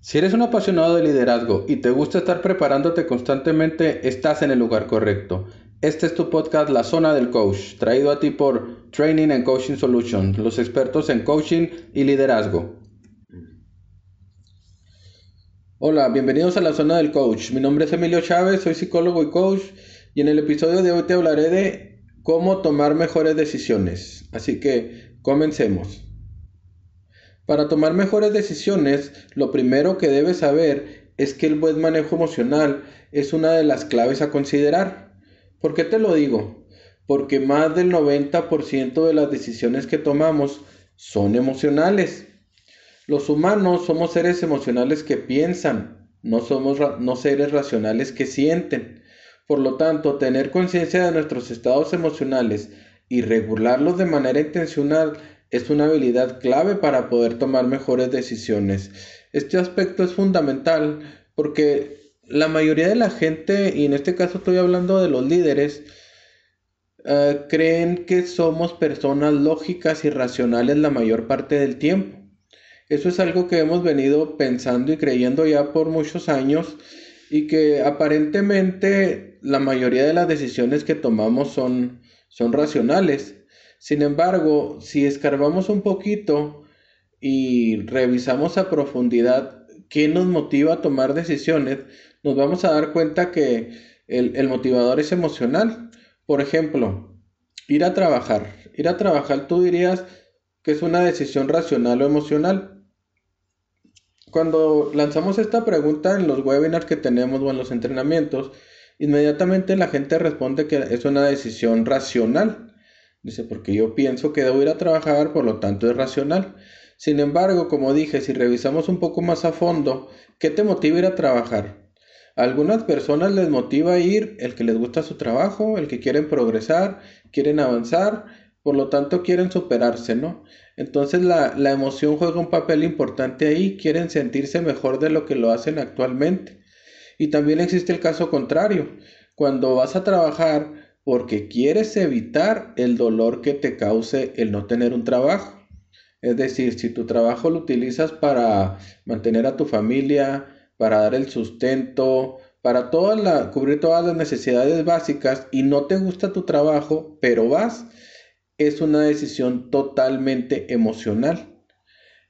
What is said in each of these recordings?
Si eres un apasionado de liderazgo y te gusta estar preparándote constantemente, estás en el lugar correcto. Este es tu podcast La Zona del Coach, traído a ti por Training and Coaching Solutions, los expertos en coaching y liderazgo. Hola, bienvenidos a La Zona del Coach. Mi nombre es Emilio Chávez, soy psicólogo y coach y en el episodio de hoy te hablaré de cómo tomar mejores decisiones. Así que comencemos. Para tomar mejores decisiones, lo primero que debes saber es que el buen manejo emocional es una de las claves a considerar. ¿Por qué te lo digo? Porque más del 90% de las decisiones que tomamos son emocionales. Los humanos somos seres emocionales que piensan, no somos no seres racionales que sienten. Por lo tanto, tener conciencia de nuestros estados emocionales y regularlos de manera intencional es una habilidad clave para poder tomar mejores decisiones. Este aspecto es fundamental porque la mayoría de la gente, y en este caso estoy hablando de los líderes, eh, creen que somos personas lógicas y racionales la mayor parte del tiempo. Eso es algo que hemos venido pensando y creyendo ya por muchos años y que aparentemente la mayoría de las decisiones que tomamos son, son racionales. Sin embargo, si escarbamos un poquito y revisamos a profundidad qué nos motiva a tomar decisiones, nos vamos a dar cuenta que el, motivador es emocional. Por ejemplo, ir a trabajar. Ir a trabajar tú dirías que es una decisión racional o emocional. Cuando lanzamos esta pregunta en los webinars que tenemos o en los entrenamientos, inmediatamente la gente responde que es una decisión racional. Dice, porque yo pienso que debo ir a trabajar, por lo tanto es racional. Sin embargo, como dije, si revisamos un poco más a fondo, ¿qué te motiva ir a trabajar? A algunas personas les motiva ir el que les gusta su trabajo, el que quieren progresar, quieren avanzar, por lo tanto quieren superarse, ¿no? Entonces la, la emoción juega un papel importante ahí, quieren sentirse mejor de lo que lo hacen actualmente. Y también existe el caso contrario, cuando vas a trabajar, porque quieres evitar el dolor que te cause el no tener un trabajo. Es decir, si tu trabajo lo utilizas para mantener a tu familia, para dar el sustento, para cubrir todas las necesidades básicas y no te gusta tu trabajo, pero vas, es una decisión totalmente emocional.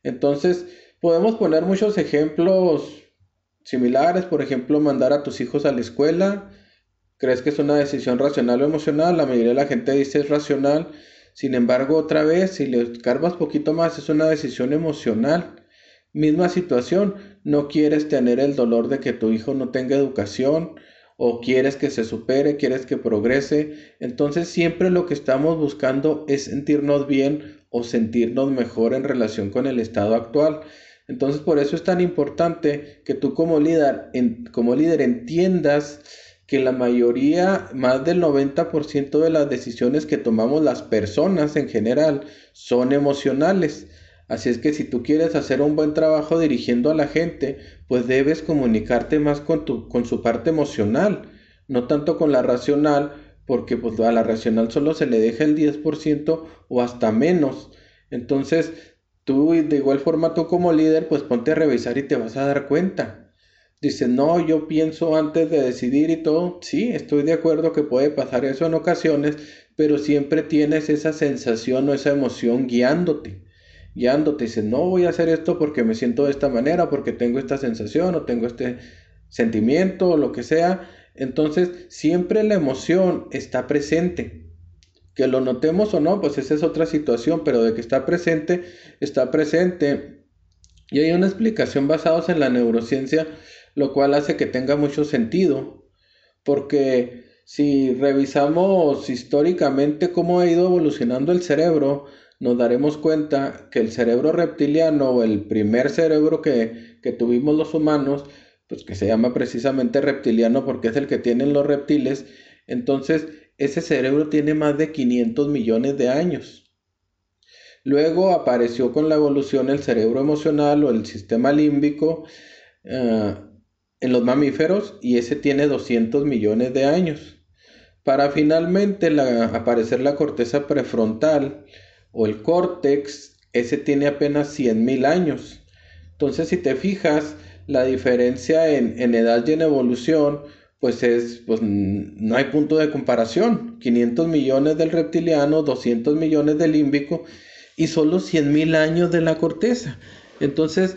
Entonces, podemos poner muchos ejemplos similares, por ejemplo, mandar a tus hijos a la escuela, ¿Crees que es una decisión racional o emocional? La mayoría de la gente dice es racional. Sin embargo, otra vez, si le escarbas poquito más, es una decisión emocional. Misma situación, no quieres tener el dolor de que tu hijo no tenga educación o quieres que se supere, quieres que progrese. Entonces siempre lo que estamos buscando es sentirnos bien o sentirnos mejor en relación con el estado actual. Entonces por eso es tan importante que tú como líder, como líder entiendas que la mayoría, más del 90% de las decisiones que tomamos las personas en general son emocionales. Así es que si tú quieres hacer un buen trabajo dirigiendo a la gente, pues debes comunicarte más con, tu, con su parte emocional, no tanto con la racional, porque pues a la racional solo se le deja el 10% o hasta menos. Entonces, tú de igual forma tú como líder, pues ponte a revisar y te vas a dar cuenta. Dice, no, yo pienso antes de decidir y todo. Sí, estoy de acuerdo que puede pasar eso en ocasiones, pero siempre tienes esa sensación o esa emoción guiándote. Guiándote. Dice, no voy a hacer esto porque me siento de esta manera, porque tengo esta sensación o tengo este sentimiento o lo que sea. Entonces, siempre la emoción está presente. Que lo notemos o no, pues esa es otra situación, pero de que está presente, está presente. Y hay una explicación basada en la neurociencia lo cual hace que tenga mucho sentido, porque si revisamos históricamente cómo ha ido evolucionando el cerebro, nos daremos cuenta que el cerebro reptiliano el primer cerebro que, que tuvimos los humanos, pues que se llama precisamente reptiliano porque es el que tienen los reptiles, entonces ese cerebro tiene más de 500 millones de años. Luego apareció con la evolución el cerebro emocional o el sistema límbico, eh, en los mamíferos y ese tiene 200 millones de años. Para finalmente aparecer la corteza prefrontal o el córtex, ese tiene apenas 100 mil años. Entonces, si te fijas, la diferencia en, en edad y en evolución, pues es, pues no hay punto de comparación. 500 millones del reptiliano, 200 millones del límbico y solo 100 mil años de la corteza. Entonces,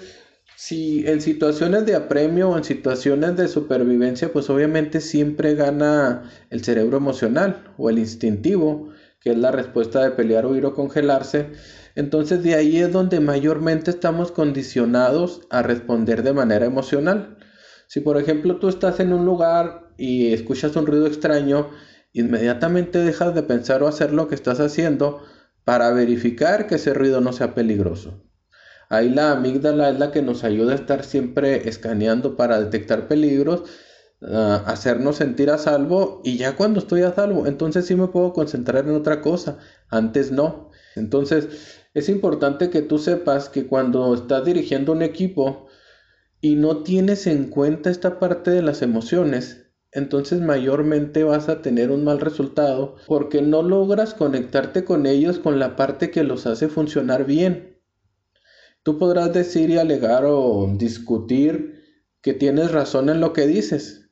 si en situaciones de apremio o en situaciones de supervivencia, pues obviamente siempre gana el cerebro emocional o el instintivo, que es la respuesta de pelear, huir o congelarse. Entonces de ahí es donde mayormente estamos condicionados a responder de manera emocional. Si por ejemplo tú estás en un lugar y escuchas un ruido extraño, inmediatamente dejas de pensar o hacer lo que estás haciendo para verificar que ese ruido no sea peligroso. Ahí la amígdala es la que nos ayuda a estar siempre escaneando para detectar peligros, ah, hacernos sentir a salvo y ya cuando estoy a salvo, entonces sí me puedo concentrar en otra cosa, antes no. Entonces es importante que tú sepas que cuando estás dirigiendo un equipo, y no tienes en cuenta esta parte de las emociones, entonces mayormente vas a tener un mal resultado porque no logras conectarte con ellos con la parte que los hace funcionar bien. Tú podrás decir y alegar o discutir que tienes razón en lo que dices.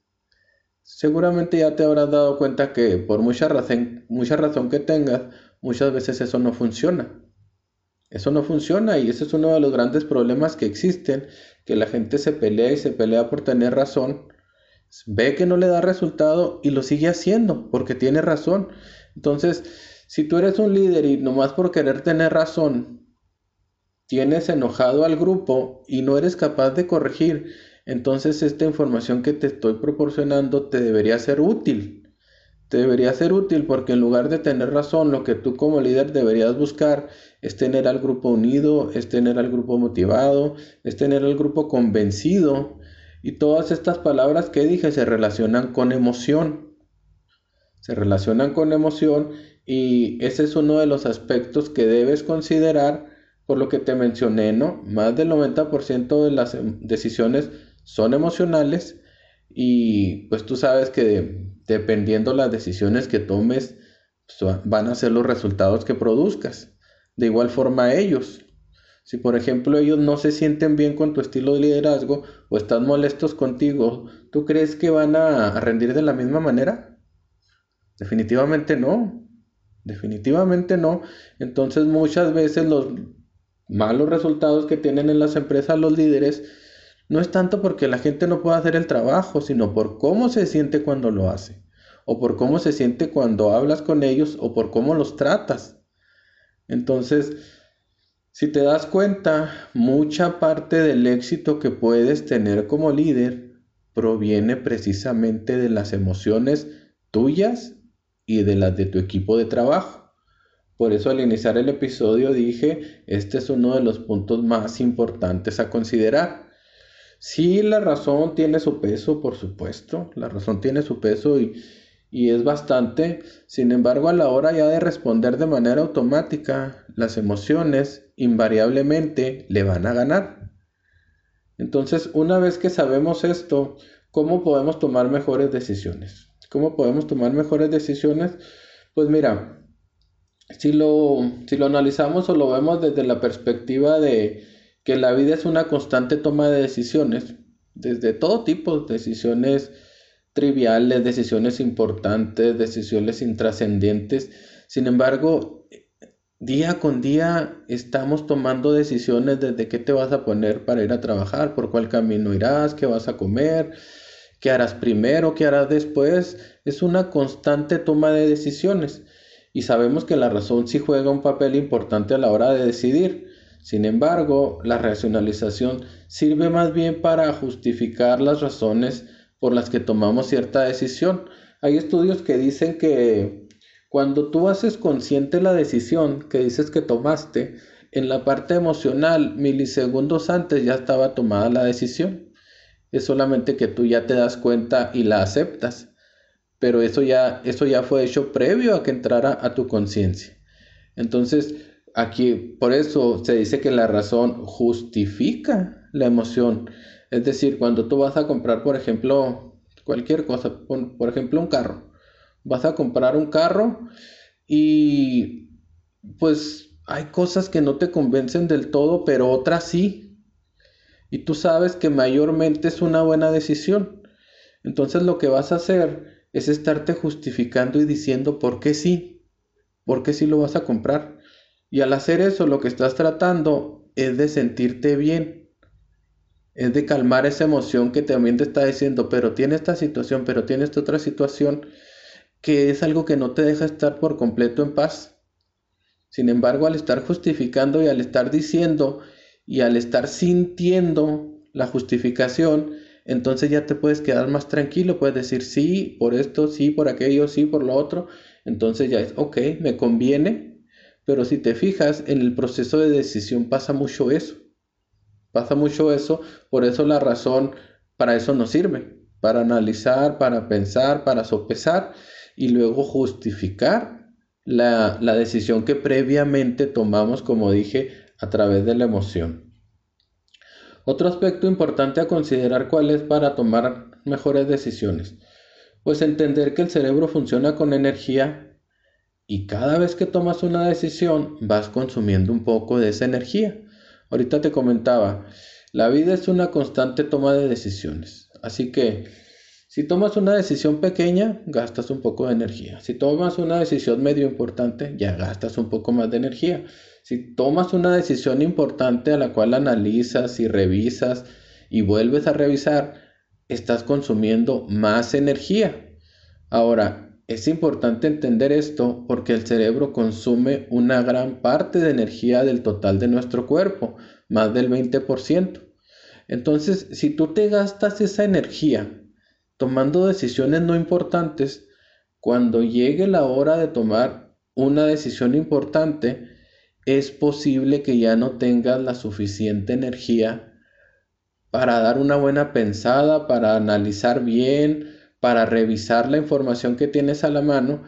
Seguramente ya te habrás dado cuenta que por mucha razón, mucha razón que tengas, muchas veces eso no funciona. Eso no funciona y ese es uno de los grandes problemas que existen, que la gente se pelea y se pelea por tener razón, ve que no le da resultado y lo sigue haciendo porque tiene razón. Entonces, si tú eres un líder y nomás por querer tener razón, tienes enojado al grupo y no eres capaz de corregir, entonces esta información que te estoy proporcionando te debería ser útil te debería ser útil porque en lugar de tener razón, lo que tú como líder deberías buscar es tener al grupo unido, es tener al grupo motivado, es tener al grupo convencido. Y todas estas palabras que dije se relacionan con emoción. Se relacionan con emoción y ese es uno de los aspectos que debes considerar por lo que te mencioné, ¿no? Más del 90% de las decisiones son emocionales y pues tú sabes que dependiendo las decisiones que tomes, van a ser los resultados que produzcas. De igual forma ellos. Si por ejemplo ellos no se sienten bien con tu estilo de liderazgo o están molestos contigo, ¿tú crees que van a rendir de la misma manera? Definitivamente no. Definitivamente no. Entonces muchas veces los malos resultados que tienen en las empresas los líderes no es tanto porque la gente no pueda hacer el trabajo, sino por cómo se siente cuando lo hace, o por cómo se siente cuando hablas con ellos, o por cómo los tratas. Entonces, si te das cuenta, mucha parte del éxito que puedes tener como líder proviene precisamente de las emociones tuyas y de las de tu equipo de trabajo. Por eso al iniciar el episodio dije, este es uno de los puntos más importantes a considerar. Sí, la razón tiene su peso, por supuesto, la razón tiene su peso y, y es bastante. Sin embargo, a la hora ya de responder de manera automática, las emociones invariablemente le van a ganar. Entonces, una vez que sabemos esto, ¿cómo podemos tomar mejores decisiones? ¿Cómo podemos tomar mejores decisiones? Pues mira, si lo, si lo analizamos o lo vemos desde la perspectiva de que la vida es una constante toma de decisiones, desde todo tipo, decisiones triviales, decisiones importantes, decisiones intrascendentes. Sin embargo, día con día estamos tomando decisiones desde qué te vas a poner para ir a trabajar, por cuál camino irás, qué vas a comer, qué harás primero, qué harás después. Es una constante toma de decisiones y sabemos que la razón sí juega un papel importante a la hora de decidir. Sin embargo, la racionalización sirve más bien para justificar las razones por las que tomamos cierta decisión. Hay estudios que dicen que cuando tú haces consciente la decisión que dices que tomaste, en la parte emocional, milisegundos antes ya estaba tomada la decisión. Es solamente que tú ya te das cuenta y la aceptas. Pero eso ya, eso ya fue hecho previo a que entrara a tu conciencia. Entonces, Aquí, por eso se dice que la razón justifica la emoción. Es decir, cuando tú vas a comprar, por ejemplo, cualquier cosa, por ejemplo, un carro. Vas a comprar un carro y pues hay cosas que no te convencen del todo, pero otras sí. y tú sabes que mayormente es una buena decisión. Entonces lo que vas a hacer es estarte justificando y diciendo por qué sí, por qué sí lo vas a comprar. Y al hacer eso lo que estás tratando es de sentirte bien, es de calmar esa emoción que también te está diciendo, pero tiene esta situación, pero tiene esta otra situación, que es algo que no te deja estar por completo en paz. Sin embargo, al estar justificando y al estar diciendo y al estar sintiendo la justificación, entonces ya te puedes quedar más tranquilo, puedes decir sí por esto, sí por aquello, sí por lo otro, entonces ya es, ok, me conviene, pero si te fijas, en el proceso de decisión pasa mucho eso, pasa mucho eso, por eso la razón para eso nos sirve, para analizar, para pensar, para sopesar y luego justificar la, la decisión que previamente tomamos, como dije, a través de la emoción. Otro aspecto importante a considerar cuál es para tomar mejores decisiones. Pues entender que el cerebro funciona con energía y cada vez que tomas una decisión vas consumiendo un poco de esa energía. Ahorita te comentaba, la vida es una constante toma de decisiones. Así que si tomas una decisión pequeña, gastas un poco de energía. Si tomas una decisión medio importante, ya gastas un poco más de energía. Si tomas una decisión importante a la cual analizas y revisas y vuelves a revisar, estás consumiendo más energía. Ahora, es importante entender esto porque el cerebro consume una gran parte de energía del total de nuestro cuerpo, más del 20%. Entonces, si tú te gastas esa energía tomando decisiones no importantes, cuando llegue la hora de tomar una decisión importante, es posible que ya no tengas la suficiente energía para dar una buena pensada, para analizar bien, para revisar la información que tienes a la mano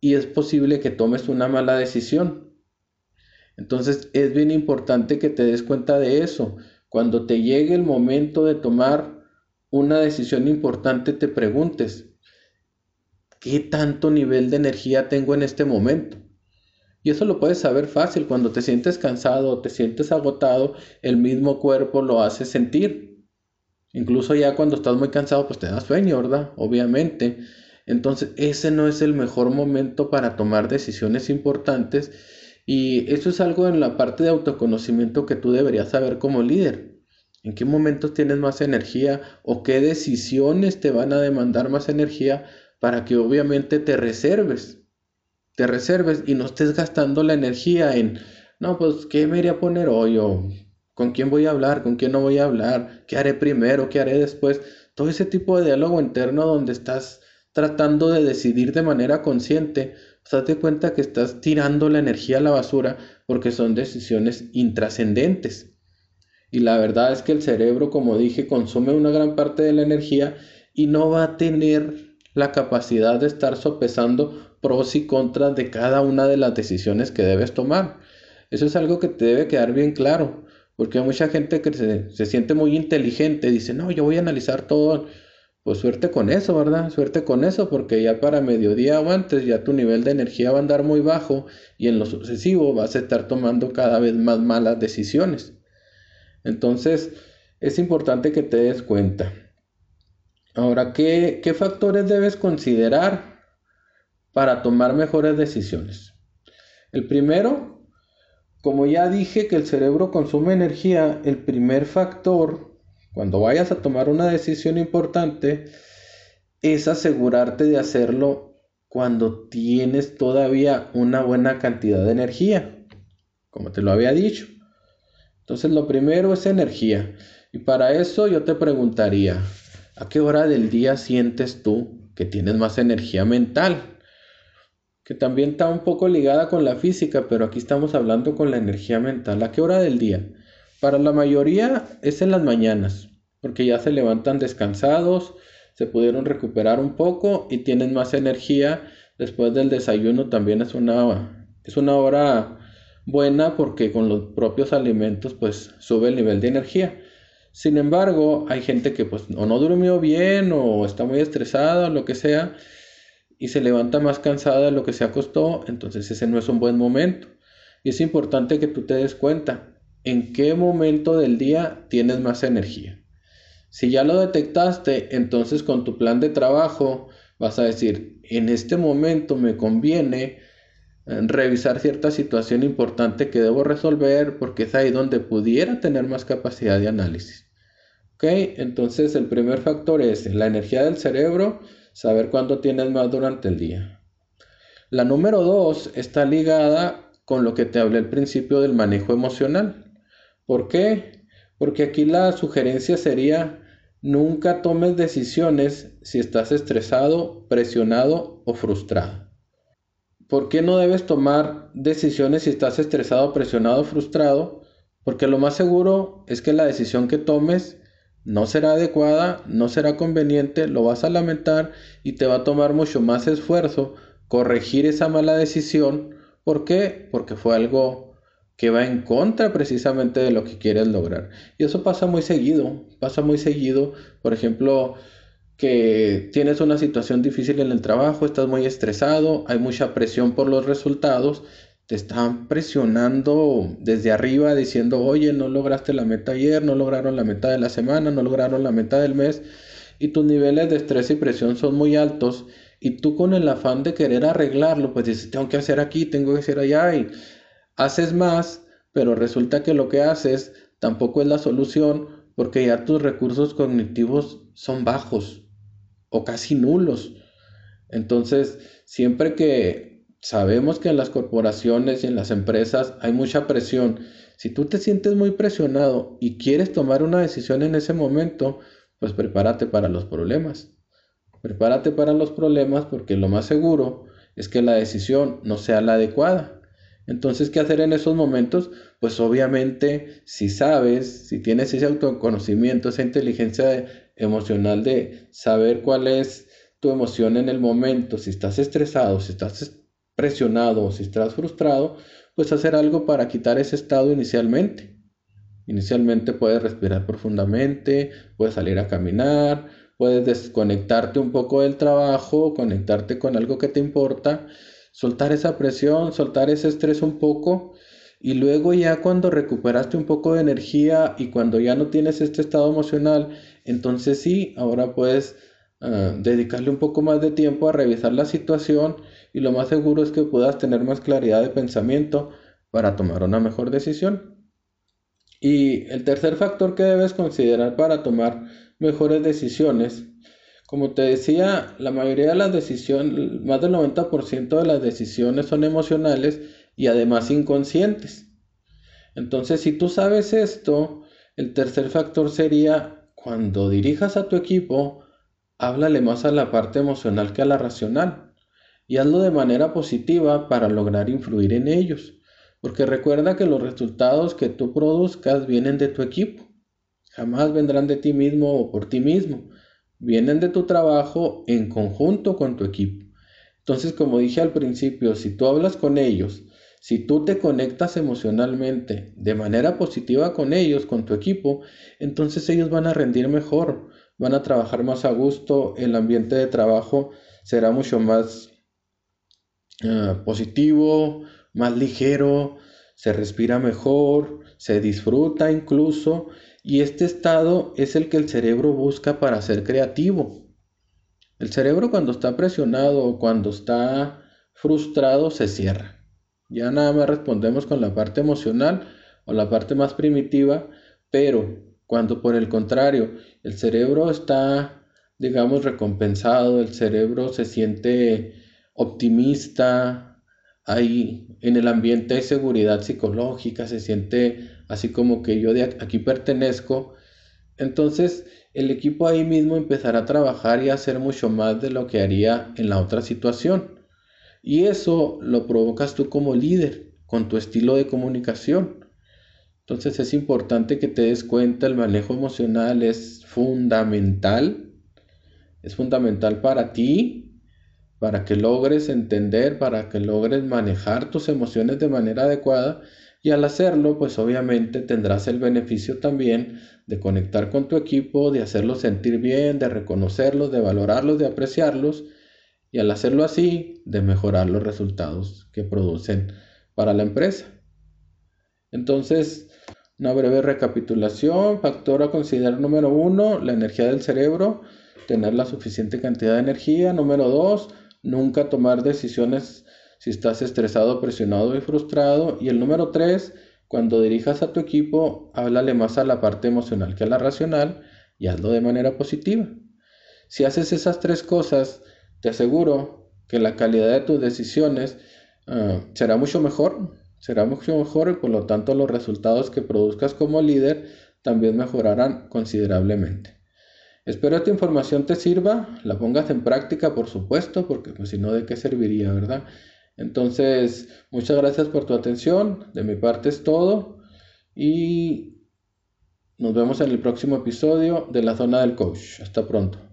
y es posible que tomes una mala decisión. Entonces es bien importante que te des cuenta de eso. Cuando te llegue el momento de tomar una decisión importante, te preguntes, ¿qué tanto nivel de energía tengo en este momento? Y eso lo puedes saber fácil. Cuando te sientes cansado o te sientes agotado, el mismo cuerpo lo hace sentir. Incluso ya cuando estás muy cansado, pues te da sueño, ¿verdad? Obviamente. Entonces, ese no es el mejor momento para tomar decisiones importantes. Y eso es algo en la parte de autoconocimiento que tú deberías saber como líder. ¿En qué momentos tienes más energía o qué decisiones te van a demandar más energía para que obviamente te reserves? te reserves y no estés gastando la energía en, no, pues, ¿qué me iría a poner hoy? O, ¿con quién voy a hablar? ¿Con quién no voy a hablar? ¿Qué haré primero? ¿Qué haré después? Todo ese tipo de diálogo interno donde estás tratando de decidir de manera consciente, pues date cuenta que estás tirando la energía a la basura porque son decisiones intrascendentes. Y la verdad es que el cerebro, como dije, consume una gran parte de la energía y no va a tener la capacidad de estar sopesando pros y contras de cada una de las decisiones que debes tomar. Eso es algo que te debe quedar bien claro, porque hay mucha gente que se, siente muy inteligente, dice, no, yo voy a analizar todo. Pues suerte con eso, ¿verdad? Suerte con eso, porque ya para mediodía o antes ya tu nivel de energía va a andar muy bajo y en lo sucesivo vas a estar tomando cada vez más malas decisiones. Entonces, es importante que te des cuenta. Ahora, ¿qué, qué factores debes considerar para tomar mejores decisiones. El primero, como ya dije que el cerebro consume energía, el primer factor cuando vayas a tomar una decisión importante es asegurarte de hacerlo cuando tienes todavía una buena cantidad de energía, como te lo había dicho. Entonces lo primero es energía. Y para eso yo te preguntaría, ¿a qué hora del día sientes tú que tienes más energía mental? que también está un poco ligada con la física, pero aquí estamos hablando con la energía mental. ¿A qué hora del día? Para la mayoría es en las mañanas, porque ya se levantan descansados, se pudieron recuperar un poco y tienen más energía. Después del desayuno también es una, es una hora buena porque con los propios alimentos pues sube el nivel de energía. Sin embargo, hay gente que pues o no durmió bien o está muy estresada o lo que sea y se levanta más cansada de lo que se acostó, entonces ese no es un buen momento. Y es importante que tú te des cuenta en qué momento del día tienes más energía. Si ya lo detectaste, entonces con tu plan de trabajo vas a decir, en este momento me conviene revisar cierta situación importante que debo resolver porque es ahí donde pudiera tener más capacidad de análisis. ¿Ok? Entonces el primer factor es la energía del cerebro, saber cuándo tienes más durante el día. La número dos está ligada con lo que te hablé al principio del manejo emocional. ¿Por qué? Porque aquí la sugerencia sería Nunca tomes decisiones si estás estresado, presionado o frustrado. ¿Por qué no debes tomar decisiones si estás estresado, presionado frustrado? Porque lo más seguro es que la decisión que tomes no será adecuada, no será conveniente, lo vas a lamentar y te va a tomar mucho más esfuerzo corregir esa mala decisión. ¿Por qué? Porque fue algo que va en contra precisamente de lo que quieres lograr. Y eso pasa muy seguido, pasa muy seguido, por ejemplo, que tienes una situación difícil en el trabajo, estás muy estresado, hay mucha presión por los resultados, te están presionando desde arriba diciendo, oye, no lograste la meta ayer, no lograron la meta de la semana, no lograron la meta del mes, y tus niveles de estrés y presión son muy altos, y tú con el afán de querer arreglarlo, pues dices, tengo que hacer aquí, tengo que hacer allá, y haces más, pero resulta que lo que haces tampoco es la solución porque ya tus recursos cognitivos son bajos o casi nulos. Entonces, siempre que sabemos que en las corporaciones y en las empresas hay mucha presión, si tú te sientes muy presionado y quieres tomar una decisión en ese momento, pues prepárate para los problemas. Prepárate para los problemas porque lo más seguro es que la decisión no sea la adecuada. Entonces, ¿qué hacer en esos momentos? Pues obviamente, si sabes, si tienes ese autoconocimiento, esa inteligencia emocional de saber cuál es tu emoción en el momento, si estás estresado, si estás presionado, si estás frustrado, pues hacer algo para quitar ese estado inicialmente. Inicialmente puedes respirar profundamente, puedes salir a caminar, puedes desconectarte un poco del trabajo, conectarte con algo que te importa soltar esa presión, soltar ese estrés un poco y luego ya cuando recuperaste un poco de energía y cuando ya no tienes este estado emocional, entonces sí, ahora puedes ah, dedicarle un poco más de tiempo a revisar la situación y lo más seguro es que puedas tener más claridad de pensamiento para tomar una mejor decisión. Y el tercer factor que debes considerar para tomar mejores decisiones como te decía, la mayoría de las decisiones, más del 90% de las decisiones son emocionales y además inconscientes. Entonces, si tú sabes esto, el tercer factor sería cuando dirijas a tu equipo, háblale más a la parte emocional que a la racional y hazlo de manera positiva para lograr influir en ellos. Porque recuerda que los resultados que tú produzcas vienen de tu equipo, jamás vendrán de ti mismo o por ti mismo vienen de tu trabajo en conjunto con tu equipo. Entonces, como dije al principio, si tú hablas con ellos, si tú te conectas emocionalmente de manera positiva con ellos, con tu equipo, entonces ellos van a rendir mejor, van a trabajar más a gusto, el ambiente de trabajo será mucho más ah, positivo, más ligero, se respira mejor, se disfruta incluso y este estado es el que el cerebro busca para ser creativo. El cerebro cuando está presionado o cuando está frustrado se cierra. Ya nada más respondemos con la parte emocional o la parte más primitiva, pero cuando por el contrario el cerebro está, digamos, recompensado, el cerebro se siente optimista, hay en el ambiente hay seguridad psicológica, se siente así como que yo de aquí pertenezco, entonces el equipo ahí mismo empezará a trabajar y a hacer mucho más de lo que haría en la otra situación. Y eso lo provocas tú como líder, con tu estilo de comunicación. Entonces es importante que te des cuenta, el manejo emocional es fundamental, es fundamental para ti, para que logres entender, para que logres manejar tus emociones de manera adecuada. Y al hacerlo, pues obviamente tendrás el beneficio también de conectar con tu equipo, de hacerlos sentir bien, de reconocerlos, de valorarlos, de apreciarlos y al hacerlo así, de mejorar los resultados que producen para la empresa. Entonces, Una breve recapitulación. Factor a considerar número uno, la energía del cerebro, tener la suficiente cantidad de energía. Número dos, nunca tomar decisiones si estás estresado, presionado y frustrado. Y el número tres, cuando dirijas a tu equipo, háblale más a la parte emocional que a la racional y hazlo de manera positiva. Si haces esas tres cosas, te aseguro que la calidad de tus decisiones ah, será mucho mejor, será mucho mejor y por lo tanto los resultados que produzcas como líder también mejorarán considerablemente. Espero esta información te sirva, la pongas en práctica por supuesto, porque pues, si no, ¿de qué serviría, verdad? Entonces, muchas gracias por tu atención, de mi parte es todo y nos vemos en el próximo episodio de la zona del coach. Hasta pronto.